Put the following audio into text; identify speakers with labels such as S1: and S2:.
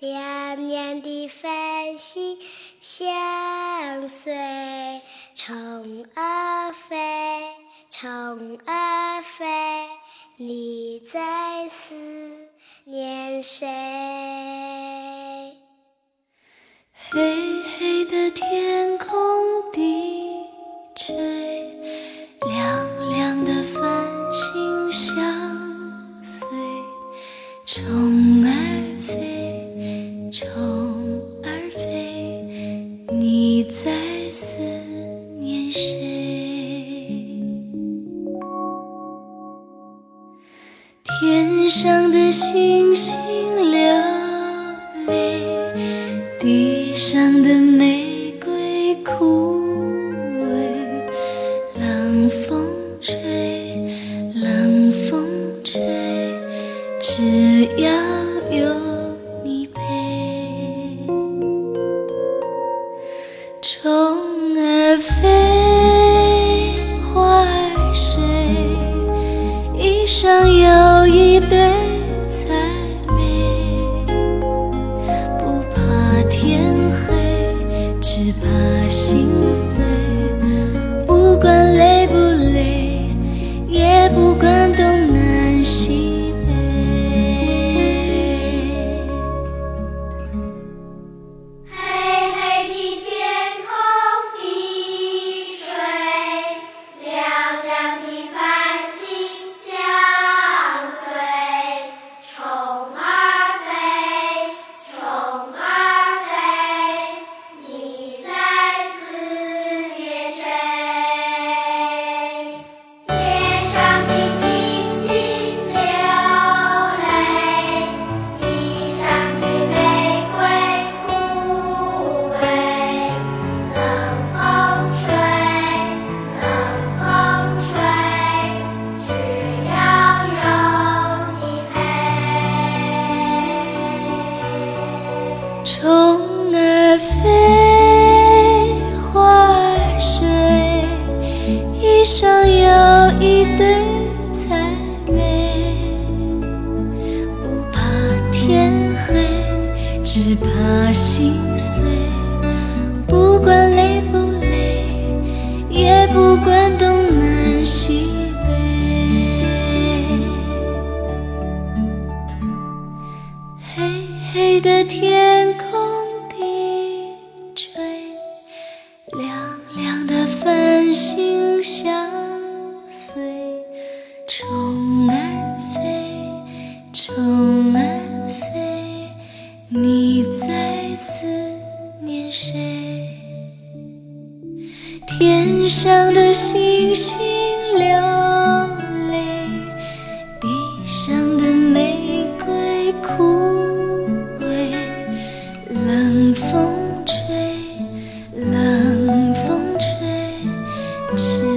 S1: 亮亮的繁星相随虫儿飞，虫儿飞，你在思念谁？
S2: 黑黑的天空低垂，亮亮的繁星相随，虫天上的星星流泪，地上的玫瑰枯萎。冷风吹，冷风吹，只要有
S1: 的天空低垂亮亮的繁星相
S2: 随虫儿飞虫儿飞你在思念谁？天上的星星 Thanks.